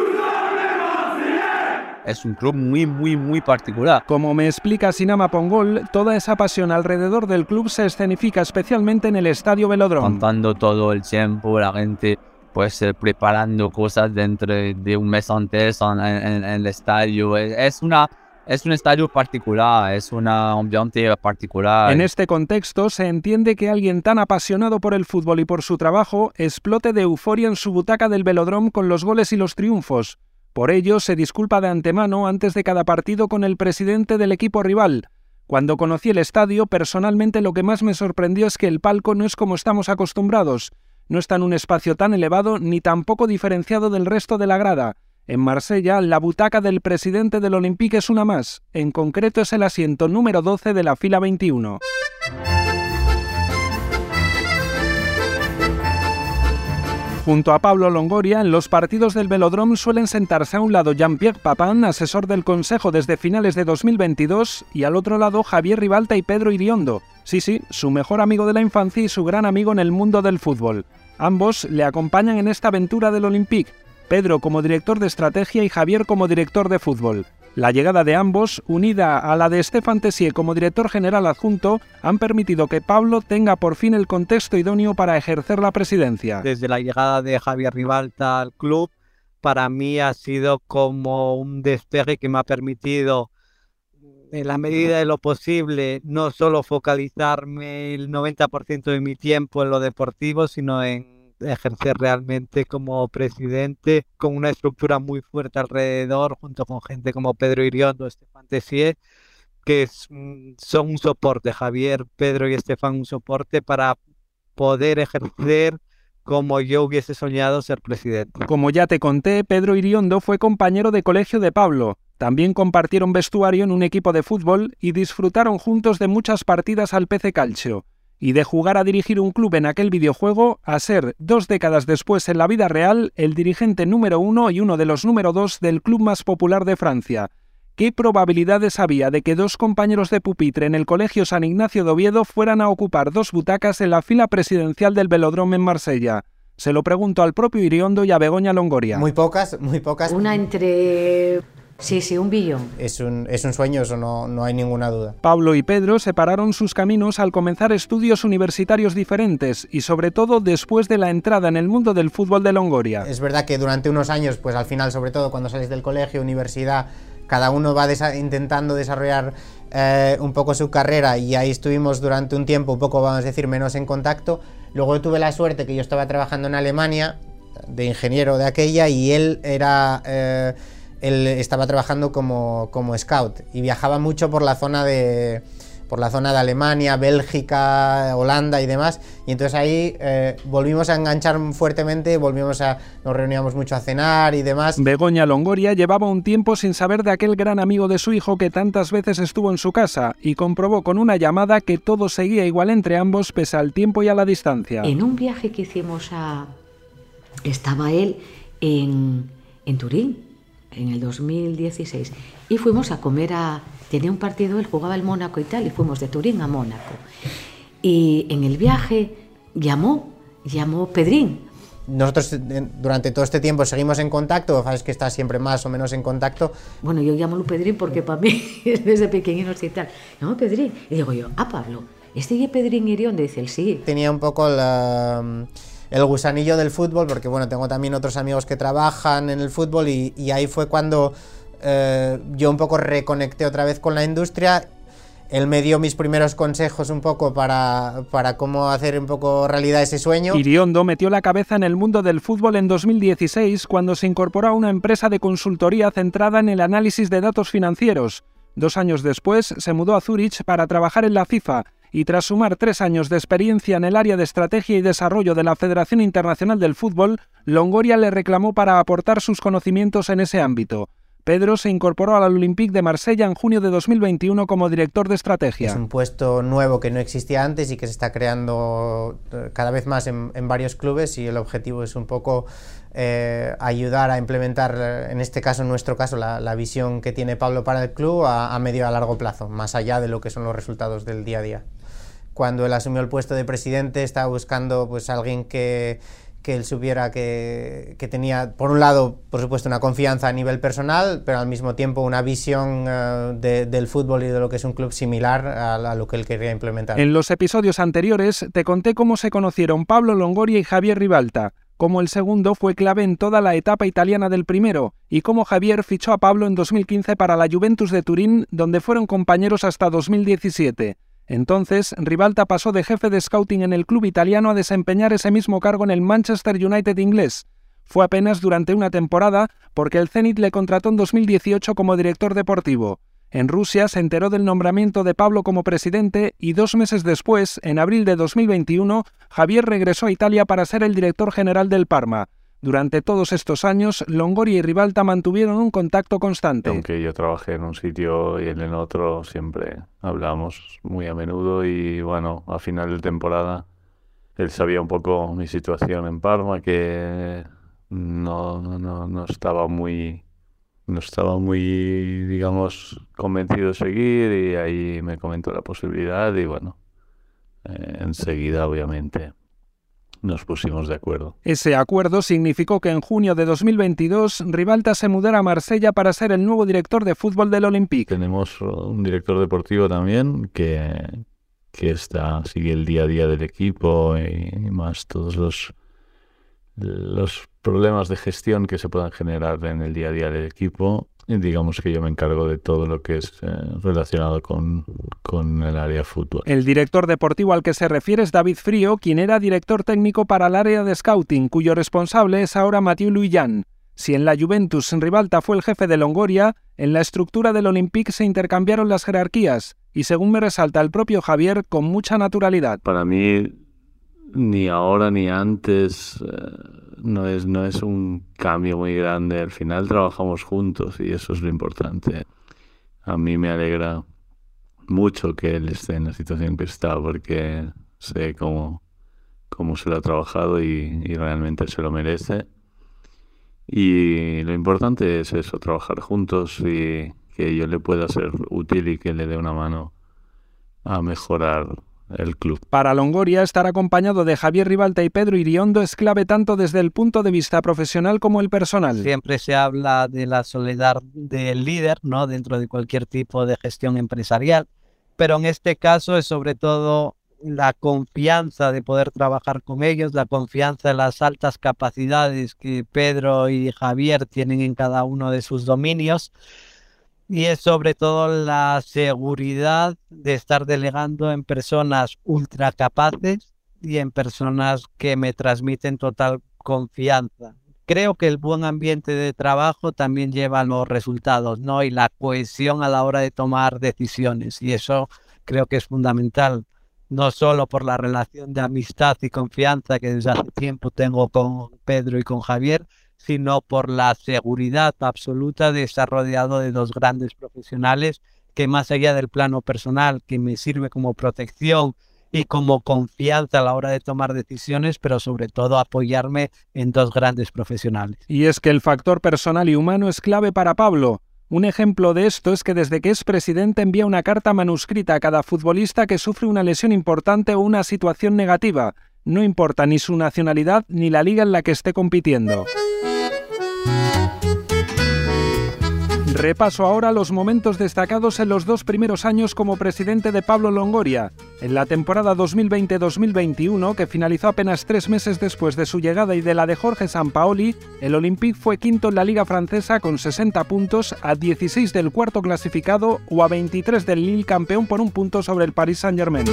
es un club muy, muy, muy particular. Como me explica Sinama Pongol, toda esa pasión alrededor del club se escenifica especialmente en el Estadio Velodrome. Contando todo el tiempo, la gente pues preparando cosas dentro de un mes antes en, el estadio. Es una es un estadio particular, es un ambiente particular. En este contexto se entiende que alguien tan apasionado por el fútbol y por su trabajo explote de euforia en su butaca del velodrome con los goles y los triunfos. Por ello, se disculpa de antemano antes de cada partido con el presidente del equipo rival. Cuando conocí el estadio, personalmente lo que más me sorprendió es que el palco no es como estamos acostumbrados. No está en un espacio tan elevado ni tampoco diferenciado del resto de la grada. En Marsella, la butaca del presidente del Olympique es una más. En concreto es el asiento número 12 de la fila 21. Junto a Pablo Longoria, en los partidos del Velodrome suelen sentarse a un lado Jean-Pierre Papin, asesor del Consejo desde finales de 2022, y al otro lado Javier Ribalta y Pedro Iriondo. Sí, sí, su mejor amigo de la infancia y su gran amigo en el mundo del fútbol. Ambos le acompañan en esta aventura del Olympique, Pedro como director de estrategia y Javier como director de fútbol. La llegada de ambos, unida a la de Stefan Tessier como director general adjunto, han permitido que Pablo tenga por fin el contexto idóneo para ejercer la presidencia. Desde la llegada de Javier Ribalta al club, para mí ha sido como un despegue que me ha permitido, en la medida de lo posible, no solo focalizarme el 90% de mi tiempo en lo deportivo, sino en ejercer realmente como presidente con una estructura muy fuerte alrededor, junto con gente como Pedro Iriondo, Estefan Tessier, que son un soporte, Javier, Pedro y Estefan, un soporte para poder ejercer como yo hubiese soñado ser presidente. Como ya te conté, Pedro Iriondo fue compañero de colegio de Pablo. También compartieron vestuario en un equipo de fútbol y disfrutaron juntos de muchas partidas al PC Calcio y de jugar a dirigir un club en aquel videojuego a ser, dos décadas después en la vida real, el dirigente número uno y uno de los número dos del club más popular de Francia. ¿Qué probabilidades había de que dos compañeros de pupitre en el Colegio San Ignacio de Oviedo fueran a ocupar dos butacas en la fila presidencial del Velodrome en Marsella? Se lo pregunto al propio Iriondo y a Begoña Longoria. Muy pocas, muy pocas. Una entre Sí, sí, un billón. Es un, es un sueño, eso no, no hay ninguna duda. Pablo y Pedro separaron sus caminos al comenzar estudios universitarios diferentes y sobre todo después de la entrada en el mundo del fútbol de Longoria. Es verdad que durante unos años, pues al final, sobre todo cuando sales del colegio, universidad, cada uno va intentando desarrollar eh, un poco su carrera y ahí estuvimos durante un tiempo un poco, vamos a decir, menos en contacto. Luego tuve la suerte que yo estaba trabajando en Alemania de ingeniero de aquella y él era... Eh, él estaba trabajando como, como scout y viajaba mucho por la zona de por la zona de Alemania, Bélgica, Holanda y demás. Y entonces ahí eh, volvimos a enganchar fuertemente, volvimos a, nos reuníamos mucho a cenar y demás. Begoña Longoria llevaba un tiempo sin saber de aquel gran amigo de su hijo que tantas veces estuvo en su casa y comprobó con una llamada que todo seguía igual entre ambos pese al tiempo y a la distancia. En un viaje que hicimos a... estaba él en, en Turín en el 2016 y fuimos a comer a... Tenía un partido, él jugaba el Mónaco y tal, y fuimos de Turín a Mónaco. Y en el viaje llamó, llamó Pedrín. Nosotros durante todo este tiempo seguimos en contacto, sabes que estás siempre más o menos en contacto. Bueno, yo llamo a Pedrín porque para mí es desde pequeñinos y tal. Llamo Pedrín. Y digo yo, ah, Pablo, ¿este es Pedrín Irión? Dice el sí. Tenía un poco la el gusanillo del fútbol, porque bueno, tengo también otros amigos que trabajan en el fútbol y, ahí fue cuando eh, yo un poco reconecté otra vez con la industria. Él me dio mis primeros consejos un poco para, para cómo hacer un poco realidad ese sueño. Iriondo metió la cabeza en el mundo del fútbol en 2016 cuando se incorporó a una empresa de consultoría centrada en el análisis de datos financieros. Dos años después se mudó a Zurich para trabajar en la FIFA y tras sumar tres años de experiencia en el área de estrategia y desarrollo de la Federación Internacional del Fútbol, Longoria le reclamó para aportar sus conocimientos en ese ámbito. Pedro se incorporó al Olympique de Marsella en junio de 2021 como director de estrategia. Es un puesto nuevo que no existía antes y que se está creando eh, cada vez más en, varios clubes y el objetivo es un poco eh, ayudar a implementar, eh, en este caso, en nuestro caso, la, la visión que tiene Pablo para el club a, a medio y a largo plazo, más allá de lo que son los resultados del día a día. Cuando él asumió el puesto de presidente estaba buscando pues alguien que que él supiera que, que, tenía, por un lado, por supuesto, una confianza a nivel personal, pero al mismo tiempo una visión de, del fútbol y de lo que es un club similar a, a, lo que él quería implementar. En los episodios anteriores te conté cómo se conocieron Pablo Longoria y Javier Ribalta, cómo el segundo fue clave en toda la etapa italiana del primero, y cómo Javier fichó a Pablo en 2015 para la Juventus de Turín, donde fueron compañeros hasta 2017. Entonces, Ribalta pasó de jefe de scouting en el club italiano a desempeñar ese mismo cargo en el Manchester United inglés. Fue apenas durante una temporada porque el Zenit le contrató en 2018 como director deportivo. En Rusia se enteró del nombramiento de Pablo como presidente y dos meses después, en abril de 2021, Javier regresó a Italia para ser el director general del Parma. Durante todos estos años, Longoria y Ribalta mantuvieron un contacto constante. Aunque yo trabajé en un sitio y él en otro, siempre hablamos muy a menudo y bueno, a final de temporada él sabía un poco mi situación en Parma, que no, no, no estaba muy no estaba muy, digamos, convencido de seguir y ahí me comentó la posibilidad y bueno, eh, enseguida obviamente nos pusimos de acuerdo. Ese acuerdo significó que en junio de 2022 Ribalta se mudara a Marsella para ser el nuevo director de fútbol del Olympique. Tenemos un director deportivo también que, que está, sigue el día a día del equipo y, más todos los, los problemas de gestión que se puedan generar en el día a día del equipo digamos que yo me encargo de todo lo que es eh, relacionado con, con, el área fútbol. El director deportivo al que se refiere es David Frío, quien era director técnico para el área de scouting, cuyo responsable es ahora Mathieu Luyan. Si en la Juventus Ribalta fue el jefe de Longoria, en la estructura del Olympique se intercambiaron las jerarquías, y según me resalta el propio Javier, con mucha naturalidad. Para mí, ni ahora ni antes... Eh no es, no es un cambio muy grande. Al final trabajamos juntos y eso es lo importante. A mí me alegra mucho que él esté en la situación que está porque sé cómo, cómo se lo ha trabajado y, y realmente se lo merece. Y lo importante es eso, trabajar juntos y que yo le pueda ser útil y que le dé una mano a mejorar el club. Para Longoria, estar acompañado de Javier Ribalta y Pedro Iriondo es clave tanto desde el punto de vista profesional como el personal. Siempre se habla de la soledad del líder, ¿no? Dentro de cualquier tipo de gestión empresarial, pero en este caso es sobre todo la confianza de poder trabajar con ellos, la confianza en las altas capacidades que Pedro y Javier tienen en cada uno de sus dominios y es sobre todo la seguridad de estar delegando en personas ultra capaces y en personas que me transmiten total confianza. Creo que el buen ambiente de trabajo también lleva a los resultados, ¿no? Y la cohesión a la hora de tomar decisiones. Y eso creo que es fundamental, no solo por la relación de amistad y confianza que desde hace tiempo tengo con Pedro y con Javier, sino por la seguridad absoluta de estar rodeado de dos grandes profesionales que más allá del plano personal, que me sirve como protección y como confianza a la hora de tomar decisiones, pero sobre todo apoyarme en dos grandes profesionales. Y es que el factor personal y humano es clave para Pablo. Un ejemplo de esto es que desde que es presidente envía una carta manuscrita a cada futbolista que sufre una lesión importante o una situación negativa. No importa ni su nacionalidad ni la liga en la que esté compitiendo. Repaso ahora los momentos destacados en los dos primeros años como presidente de Pablo Longoria. En la temporada 2020-2021, que finalizó apenas tres meses después de su llegada y de la de Jorge Sampaoli, el Olympique fue quinto en la Liga Francesa con 60 puntos, a 16 del cuarto clasificado o a 23 del Lille campeón por un punto sobre el Paris Saint-Germain.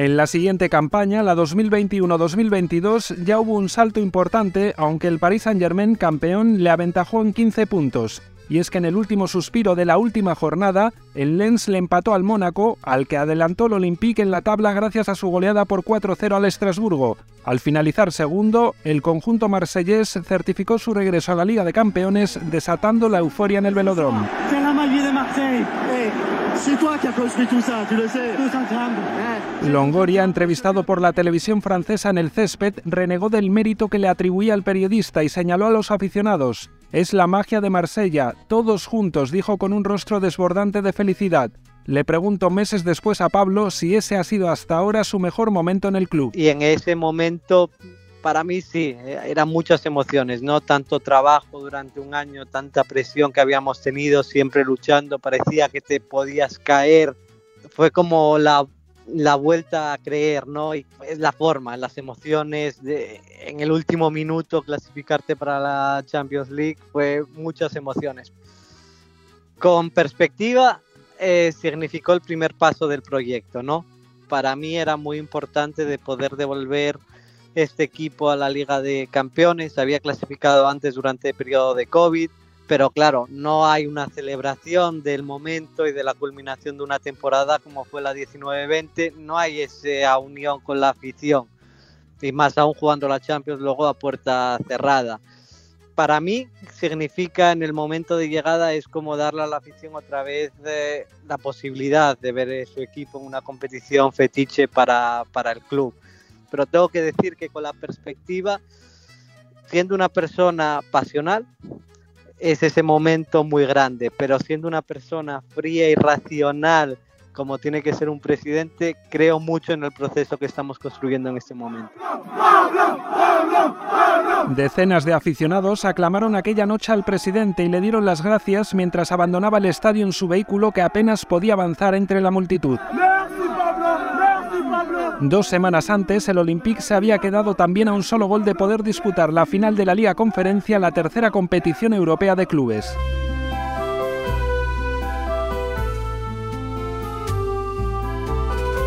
En la siguiente campaña, la 2021-2022, ya hubo un salto importante, aunque el Paris Saint-Germain campeón le aventajó en 15 puntos. y es que en el último suspiro de la última jornada, el Lens le empató al Mónaco, al que adelantó el Olympique en la tabla gracias a su goleada por 4-0 al Estrasburgo. Al finalizar segundo, el conjunto marsellés certificó su regreso a la Liga de Campeones, desatando la euforia en el velódromo. Longoria, entrevistado por la televisión francesa en el césped, renegó del mérito que le atribuía al periodista y señaló a los aficionados. Es la magia de Marsella, todos juntos, dijo con un rostro desbordante de felicidad. Le pregunto meses después a Pablo si ese ha sido hasta ahora su mejor momento en el club. Y en ese momento, para mí sí, eran muchas emociones, ¿no? Tanto trabajo durante un año, tanta presión que habíamos tenido, siempre luchando, parecía que te podías caer. Fue como la la vuelta a creer, ¿no? Y es la forma, las emociones de en el último minuto clasificarte para la Champions League fue muchas emociones. Con perspectiva eh, significó el primer paso del proyecto, ¿no? Para mí era muy importante de poder devolver este equipo a la Liga de Campeones. Había clasificado antes durante el periodo de COVID, pero claro, no hay una celebración del momento y de la culminación de una temporada como fue la 19-20, no hay esa unión con la afición, y más aún jugando la Champions luego a puerta cerrada. Para mí significa en el momento de llegada es como darle a la afición otra vez eh, la posibilidad de ver su equipo en una competición fetiche para, para el club. Pero tengo que decir que con la perspectiva, siendo una persona pasional, es ese momento muy grande, pero siendo una persona fría y racional como tiene que ser un presidente, creo mucho en el proceso que estamos construyendo en este momento. Decenas de aficionados aclamaron aquella noche al presidente y le dieron las gracias mientras abandonaba el estadio en su vehículo que apenas podía avanzar entre la multitud. Dos semanas antes, el Olympique se había quedado también a un solo gol de poder disputar la final de la Liga Conferencia, la tercera competición europea de clubes.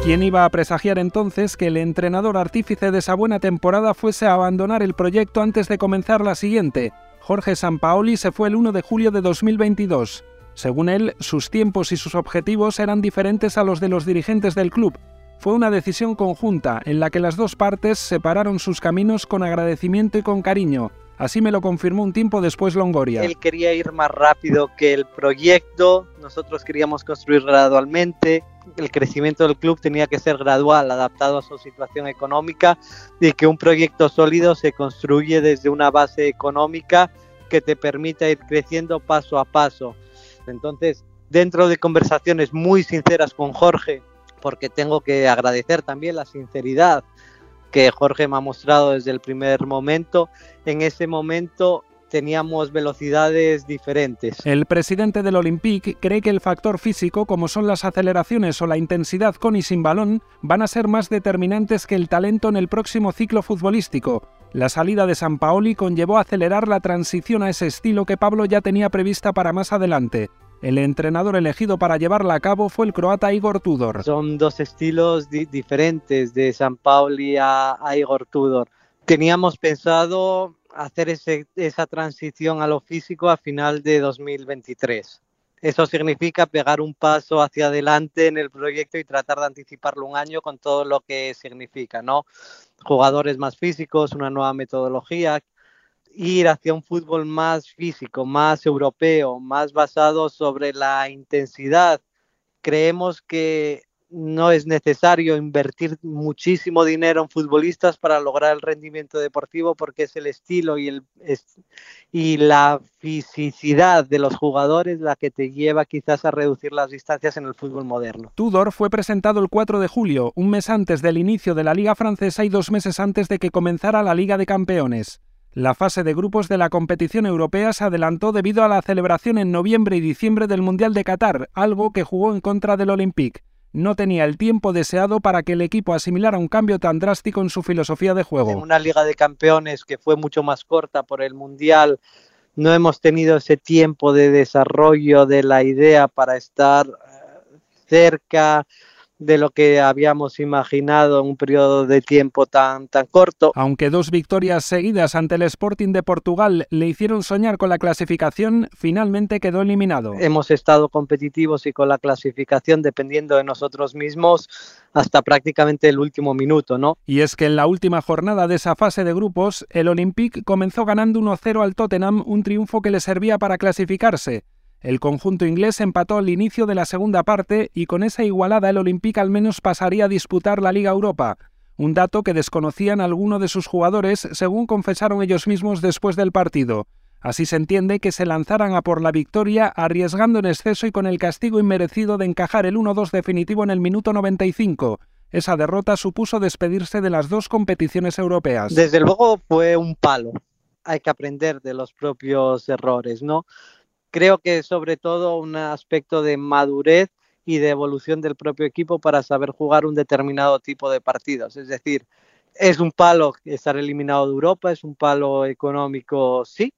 ¿Quién iba a presagiar entonces que el entrenador artífice de esa buena temporada fuese a abandonar el proyecto antes de comenzar la siguiente? Jorge Sampaoli se fue el 1 de julio de 2022. Según él, sus tiempos y sus objetivos eran diferentes a los de los dirigentes del club. Fue una decisión conjunta en la que las dos partes separaron sus caminos con agradecimiento y con cariño. Así me lo confirmó un tiempo después Longoria. Él quería ir más rápido que el proyecto, nosotros queríamos construir gradualmente, el crecimiento del club tenía que ser gradual, adaptado a su situación económica y que un proyecto sólido se construye desde una base económica que te permita ir creciendo paso a paso. Entonces, dentro de conversaciones muy sinceras con Jorge, porque tengo que agradecer también la sinceridad que Jorge me ha mostrado desde el primer momento. En ese momento teníamos velocidades diferentes. El presidente del Olympique cree que el factor físico, como son las aceleraciones o la intensidad con y sin balón, van a ser más determinantes que el talento en el próximo ciclo futbolístico. La salida de San Paoli conllevó acelerar la transición a ese estilo que Pablo ya tenía prevista para más adelante. El entrenador elegido para llevarla a cabo fue el croata Igor Tudor. Son dos estilos diferentes de San Pauli a, Igor Tudor. Teníamos pensado hacer esa transición a lo físico a final de 2023. Eso significa pegar un paso hacia adelante en el proyecto y tratar de anticiparlo un año con todo lo que significa, ¿no? Jugadores más físicos, una nueva metodología, ir hacia un fútbol más físico, más europeo, más basado sobre la intensidad. Creemos que no es necesario invertir muchísimo dinero en futbolistas para lograr el rendimiento deportivo porque es el estilo y, la fisicidad de los jugadores la que te lleva quizás a reducir las distancias en el fútbol moderno. Tudor fue presentado el 4 de julio, un mes antes del inicio de la Liga Francesa y dos meses antes de que comenzara la Liga de Campeones. La fase de grupos de la competición europea se adelantó debido a la celebración en noviembre y diciembre del Mundial de Qatar, algo que jugó en contra del Olympique. No tenía el tiempo deseado para que el equipo asimilara un cambio tan drástico en su filosofía de juego. En una Liga de Campeones que fue mucho más corta por el Mundial, no hemos tenido ese tiempo de desarrollo de la idea para estar eh, cerca, de lo que habíamos imaginado en un periodo de tiempo tan, tan corto. Aunque dos victorias seguidas ante el Sporting de Portugal le hicieron soñar con la clasificación, finalmente quedó eliminado. Hemos estado competitivos y con la clasificación dependiendo de nosotros mismos hasta prácticamente el último minuto, ¿no? Y es que en la última jornada de esa fase de grupos, el Olympique comenzó ganando 1-0 al Tottenham, un triunfo que le servía para clasificarse. El conjunto inglés empató al inicio de la segunda parte y con esa igualada el Olympique al menos pasaría a disputar la Liga Europa, un dato que desconocían algunos de sus jugadores según confesaron ellos mismos después del partido. Así se entiende que se lanzaran a por la victoria arriesgando en exceso y con el castigo inmerecido de encajar el 1-2 definitivo en el minuto 95. Esa derrota supuso despedirse de las dos competiciones europeas. Desde luego fue un palo. Hay que aprender de los propios errores, ¿no? Creo que sobre todo un aspecto de madurez y de evolución del propio equipo para saber jugar un determinado tipo de partidos. Es decir, es un palo estar eliminado de Europa, es un palo económico, sí,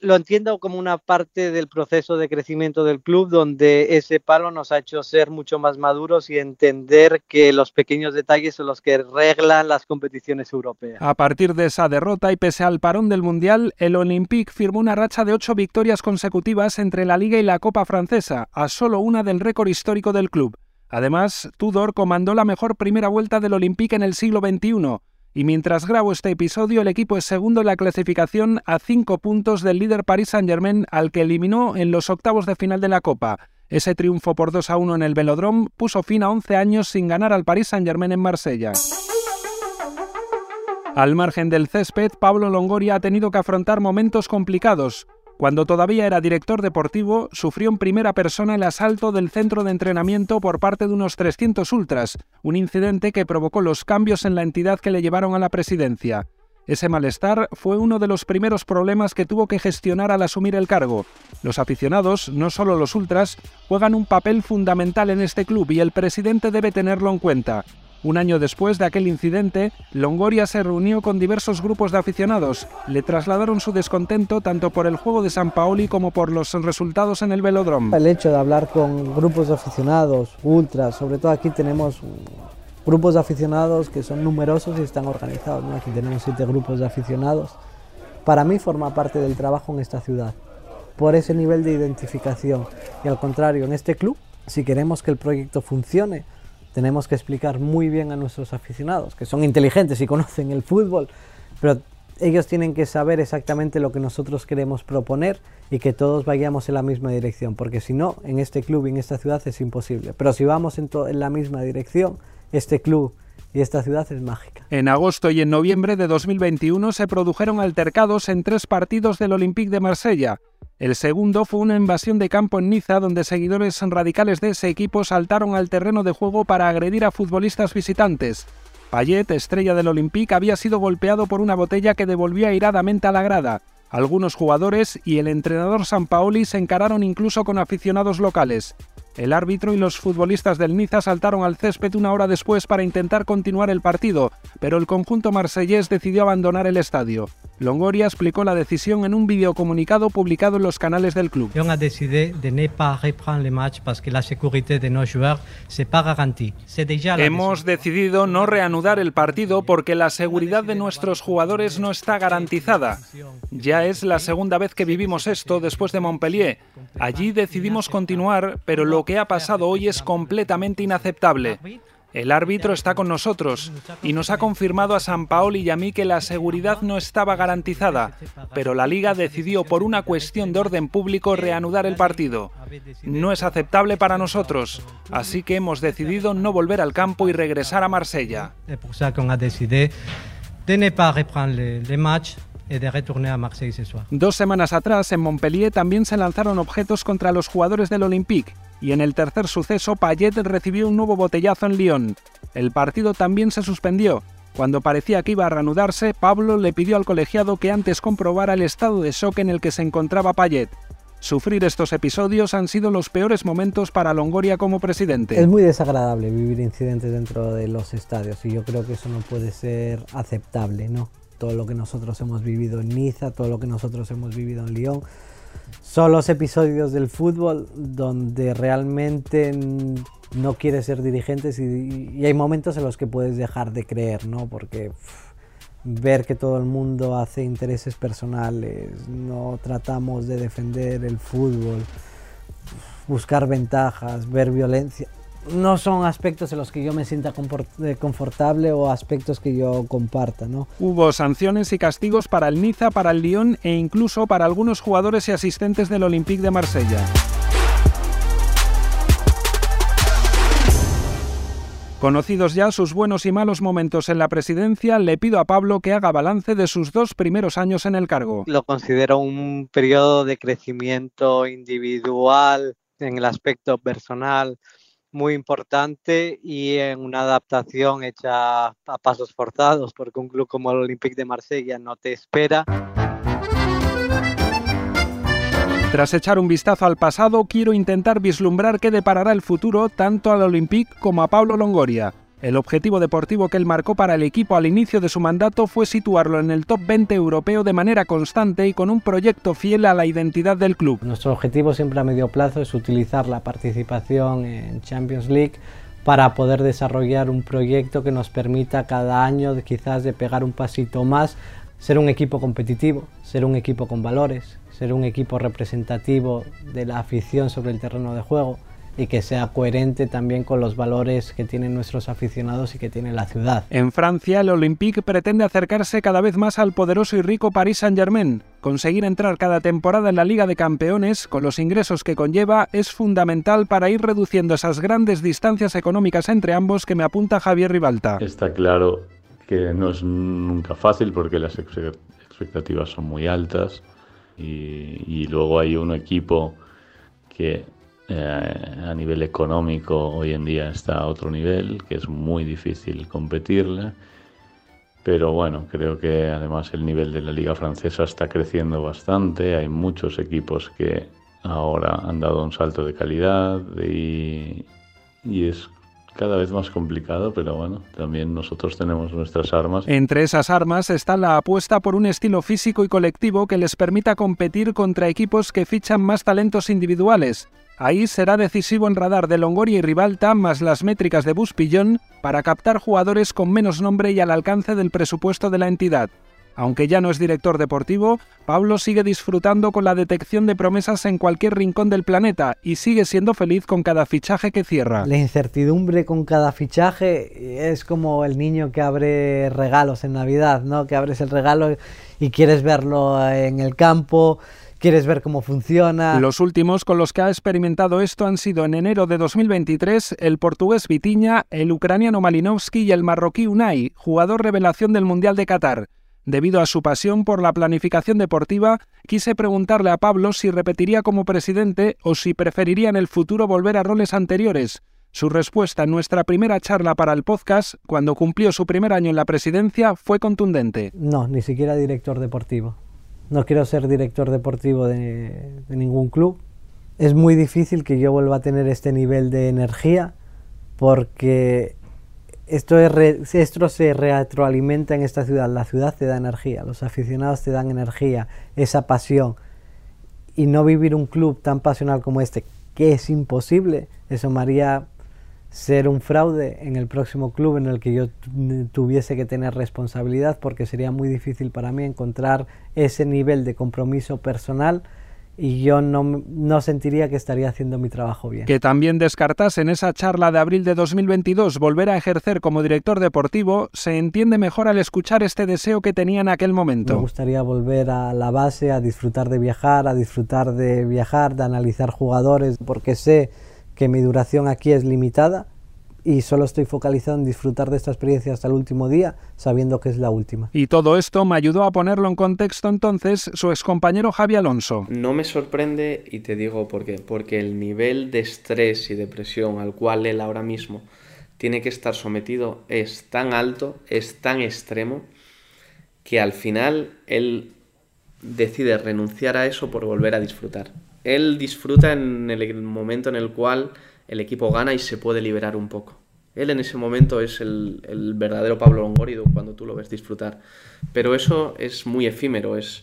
lo entiendo como una parte del proceso de crecimiento del club donde ese palo nos ha hecho ser mucho más maduros y entender que los pequeños detalles son los que reglan las competiciones europeas. A partir de esa derrota y pese al parón del Mundial, el Olympique firmó una racha de ocho victorias consecutivas entre la Liga y la Copa Francesa, a solo una del récord histórico del club. Además, Tudor comandó la mejor primera vuelta del Olympique en el siglo XXI y mientras grabo este episodio, el equipo es segundo en la clasificación a cinco puntos del líder Paris Saint-Germain, al que eliminó en los octavos de final de la Copa. Ese triunfo por 2 a 1 en el Velodrome puso fin a 11 años sin ganar al Paris Saint-Germain en Marsella. Al margen del césped, Pablo Longoria ha tenido que afrontar momentos complicados. Cuando todavía era director deportivo, sufrió en primera persona el asalto del centro de entrenamiento por parte de unos 300 ultras, un incidente que provocó los cambios en la entidad que le llevaron a la presidencia. Ese malestar fue uno de los primeros problemas que tuvo que gestionar al asumir el cargo. Los aficionados, no solo los ultras, juegan un papel fundamental en este club y el presidente debe tenerlo en cuenta. Un año después de aquel incidente, Longoria se reunió con diversos grupos de aficionados. Le trasladaron su descontento tanto por el juego de San Paoli como por los resultados en el velódromo. El hecho de hablar con grupos de aficionados, ultras, sobre todo aquí tenemos grupos de aficionados que son numerosos y están organizados. Aquí tenemos siete grupos de aficionados. Para mí forma parte del trabajo en esta ciudad, por ese nivel de identificación. Y al contrario, en este club, si queremos que el proyecto funcione, tenemos que explicar muy bien a nuestros aficionados, que son inteligentes y conocen el fútbol, pero ellos tienen que saber exactamente lo que nosotros queremos proponer y que todos vayamos en la misma dirección, porque si no, en este club y en esta ciudad es imposible. Pero si vamos en, en la misma dirección, este club y esta ciudad es mágica. En agosto y en noviembre de 2021 se produjeron altercados en tres partidos del Olympique de Marsella. El segundo fue una invasión de campo en Niza donde seguidores radicales de ese equipo saltaron al terreno de juego para agredir a futbolistas visitantes. Payet, estrella del Olympique, había sido golpeado por una botella que devolvía iradamente a la grada. Algunos jugadores y el entrenador Sampaoli se encararon incluso con aficionados locales. El árbitro y los futbolistas del Niza saltaron al césped una hora después para intentar continuar el partido, pero el conjunto marsellés decidió abandonar el estadio. Longoria explicó la decisión en un videocomunicado publicado en los canales del club. On de ne pas reprendre le match parce que la sécurité de nos joueurs c'est pas garantie. Hemos decidido no reanudar el partido porque la seguridad de nuestros jugadores no está garantizada. Ya es la segunda vez que vivimos esto después de Montpellier. Allí decidimos continuar, pero lo que ha pasado hoy es completamente inaceptable. El árbitro está con nosotros y nos ha confirmado a San Paoli y a mí que la seguridad no estaba garantizada, pero la liga decidió por una cuestión de orden público reanudar el partido. No es aceptable para nosotros, así que hemos decidido no volver al campo y regresar a Marsella. Dos semanas atrás, en Montpellier también se lanzaron objetos contra los jugadores del Olympique y en el tercer suceso Payet recibió un nuevo botellazo en Lyon. El partido también se suspendió. Cuando parecía que iba a reanudarse, Pablo le pidió al colegiado que antes comprobara el estado de shock en el que se encontraba Payet. Sufrir estos episodios han sido los peores momentos para Longoria como presidente. Es muy desagradable vivir incidentes dentro de los estadios y yo creo que eso no puede ser aceptable, ¿no? Todo lo que nosotros hemos vivido en Niza, todo lo que nosotros hemos vivido en Lyon, son los episodios del fútbol donde realmente no quieres ser dirigente y, hay momentos en los que puedes dejar de creer, ¿no? Porque ver que todo el mundo hace intereses personales, no tratamos de defender el fútbol, buscar ventajas, ver violencia. No son aspectos en los que yo me sienta confortable o aspectos que yo comparta, ¿no? Hubo sanciones y castigos para el Niza, para el Lyon e incluso para algunos jugadores y asistentes del Olympique de Marsella. Conocidos ya sus buenos y malos momentos en la presidencia, le pido a Pablo que haga balance de sus dos primeros años en el cargo. Lo considero un periodo de crecimiento individual en el aspecto personal muy importante y en una adaptación hecha a pasos forzados, porque un club como el Olympique de Marsella no te espera. Tras echar un vistazo al pasado, quiero intentar vislumbrar qué deparará el futuro tanto al Olympique como a Pablo Longoria. El objetivo deportivo que él marcó para el equipo al inicio de su mandato fue situarlo en el top 20 europeo de manera constante y con un proyecto fiel a la identidad del club. Nuestro objetivo siempre a medio plazo es utilizar la participación en Champions League para poder desarrollar un proyecto que nos permita cada año quizás de pegar un pasito más, ser un equipo competitivo, ser un equipo con valores, ser un equipo representativo de la afición sobre el terreno de juego y que sea coherente también con los valores que tienen nuestros aficionados y que tiene la ciudad. En Francia, el Olympique pretende acercarse cada vez más al poderoso y rico Paris Saint-Germain. Conseguir entrar cada temporada en la Liga de Campeones, con los ingresos que conlleva, es fundamental para ir reduciendo esas grandes distancias económicas entre ambos que me apunta Javier Ribalta. Está claro que no es nunca fácil porque las expectativas son muy altas y, y luego hay un equipo que eh, a nivel económico hoy en día está a otro nivel, que es muy difícil competirle. Pero bueno, creo que además el nivel de la liga francesa está creciendo bastante. Hay muchos equipos que ahora han dado un salto de calidad y, y es cada vez más complicado, pero bueno, también nosotros tenemos nuestras armas. Entre esas armas está la apuesta por un estilo físico y colectivo que les permita competir contra equipos que fichan más talentos individuales. Ahí será decisivo el radar de Longoria y Ribalta más las métricas de Buspillón para captar jugadores con menos nombre y al alcance del presupuesto de la entidad. Aunque ya no es director deportivo, Pablo sigue disfrutando con la detección de promesas en cualquier rincón del planeta y sigue siendo feliz con cada fichaje que cierra. La incertidumbre con cada fichaje es como el niño que abre regalos en Navidad, ¿no? Que abres el regalo y quieres verlo en el campo, quieres ver cómo funciona. Los últimos con los que ha experimentado esto han sido en enero de 2023 el portugués Vitiña, el ucraniano Malinowski y el marroquí Unai, jugador revelación del Mundial de Qatar. Debido a su pasión por la planificación deportiva, quise preguntarle a Pablo si repetiría como presidente o si preferiría en el futuro volver a roles anteriores. Su respuesta en nuestra primera charla para el podcast, cuando cumplió su primer año en la presidencia, fue contundente. No, ni siquiera director deportivo. No quiero ser director deportivo de, ningún club. Es muy difícil que yo vuelva a tener este nivel de energía porque esto se retroalimenta en esta ciudad. La ciudad te da energía, los aficionados te dan energía, esa pasión. Y no vivir un club tan pasional como este, que es imposible, eso me haría ser un fraude en el próximo club en el que yo tuviese que tener responsabilidad, porque sería muy difícil para mí encontrar ese nivel de compromiso personal y yo no, no, sentiría que estaría haciendo mi trabajo bien. Que también descartas en esa charla de abril de 2022 volver a ejercer como director deportivo, se entiende mejor al escuchar este deseo que tenía en aquel momento. Me gustaría volver a la base, a disfrutar de viajar, a disfrutar de viajar, de analizar jugadores, porque sé que mi duración aquí es limitada y solo estoy focalizado en disfrutar de esta experiencia hasta el último día, sabiendo que es la última. Y todo esto me ayudó a ponerlo en contexto entonces su excompañero Javi Alonso. No me sorprende y te digo por qué, porque el nivel de estrés y depresión al cual él ahora mismo tiene que estar sometido es tan alto, es tan extremo, que al final él decide renunciar a eso por volver a disfrutar. Él disfruta en el momento en el cual el equipo gana y se puede liberar un poco. Él en ese momento es el, verdadero Pablo Longoria cuando tú lo ves disfrutar. Pero eso es muy efímero, es,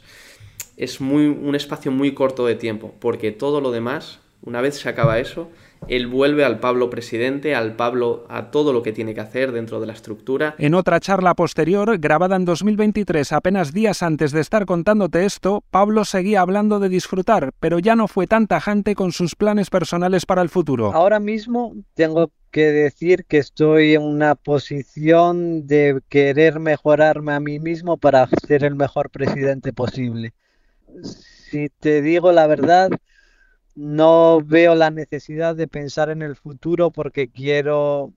es muy, un espacio muy corto de tiempo, porque todo lo demás Una vez se acaba eso, él vuelve al Pablo presidente, al Pablo a todo lo que tiene que hacer dentro de la estructura. En otra charla posterior, grabada en 2023, apenas días antes de estar contándote esto, Pablo seguía hablando de disfrutar, pero ya no fue tan tajante con sus planes personales para el futuro. Ahora mismo tengo que decir que estoy en una posición de querer mejorarme a mí mismo para ser el mejor presidente posible. Si te digo la verdad, no veo la necesidad de pensar en el futuro porque quiero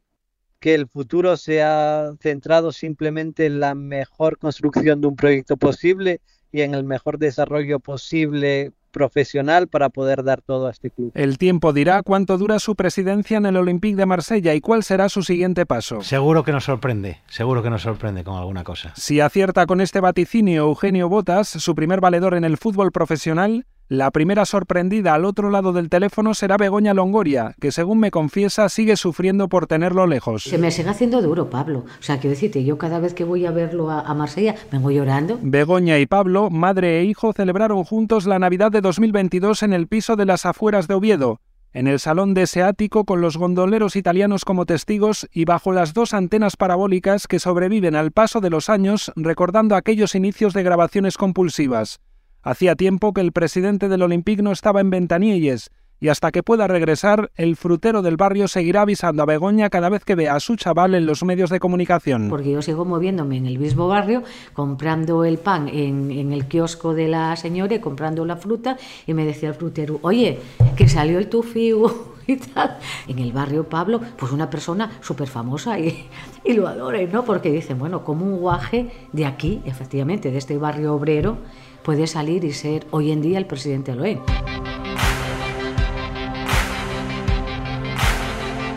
que el futuro sea centrado simplemente en la mejor construcción de un proyecto posible y en el mejor desarrollo posible profesional para poder dar todo a este club. El tiempo dirá cuánto dura su presidencia en el Olympique de Marsella y cuál será su siguiente paso. Seguro que nos sorprende, seguro que nos sorprende con alguna cosa. Si acierta con este vaticinio Eugenio Botas, su primer valedor en el fútbol profesional, la primera sorprendida al otro lado del teléfono será Begoña Longoria, que según me confiesa sigue sufriendo por tenerlo lejos. Se me sigue haciendo duro, Pablo. O sea, quiero decirte, yo cada vez que voy a verlo a, a Marsella vengo llorando. Begoña y Pablo, madre e hijo, celebraron juntos la Navidad de 2022 en el piso de las afueras de Oviedo, en el salón de ese ático con los gondoleros italianos como testigos y bajo las dos antenas parabólicas que sobreviven al paso de los años recordando aquellos inicios de grabaciones compulsivas. Hacía tiempo que el presidente del Olympique no estaba en Ventanilles, y hasta que pueda regresar, el frutero del barrio seguirá avisando a Begoña cada vez que vea a su chaval en los medios de comunicación. Porque yo sigo moviéndome en el mismo barrio, comprando el pan en, el kiosco de la señora comprando la fruta, y me decía el frutero, oye, que salió el tufiu y tal. En el barrio Pablo, pues una persona súper famosa y, y lo adore, ¿no? Porque dicen, bueno, como un guaje de aquí, efectivamente, de este barrio obrero, puede salir y ser hoy en día el presidente de Loen.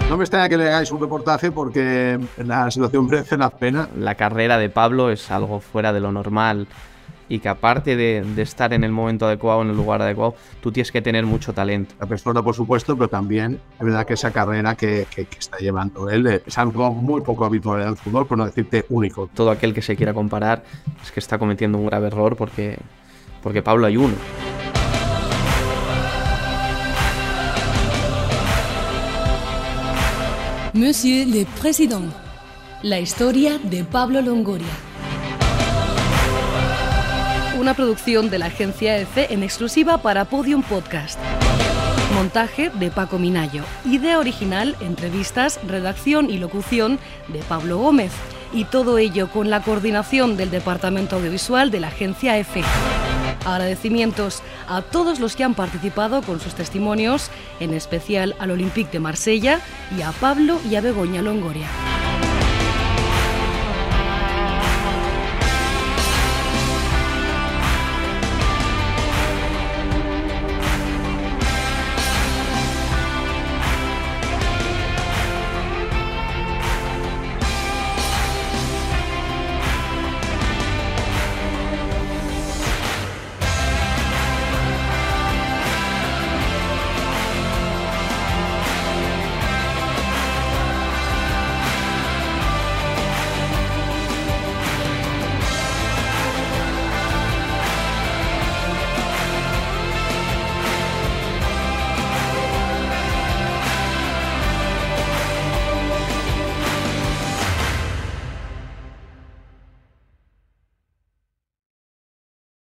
No me extraña que le hagáis un reportaje porque la situación merece la pena. La carrera de Pablo es algo fuera de lo normal y que aparte de, de, estar en el momento adecuado, en el lugar adecuado, tú tienes que tener mucho talento. La persona, por supuesto, pero también es verdad que esa carrera que, que, que está llevando él es algo muy poco habitual en el fútbol, por no decirte único. Todo aquel que se quiera comparar es que está cometiendo un grave error porque, porque Pablo hay uno. Monsieur le Président, la historia de Pablo Longoria. Una producción de la agencia EFE en exclusiva para Podium Podcast. Montaje de Paco Minayo. Idea original, entrevistas, redacción y locución de Pablo Gómez. Y todo ello con la coordinación del Departamento Audiovisual de la agencia EFE. Agradecimientos a todos los que han participado con sus testimonios, en especial al Olympique de Marsella y a Pablo y a Begoña Longoria.